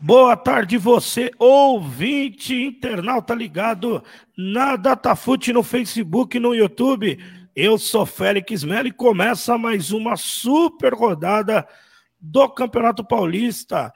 Boa tarde, você, ouvinte, internauta ligado na Datafute no Facebook no YouTube. Eu sou Félix Melo e começa mais uma super rodada do Campeonato Paulista.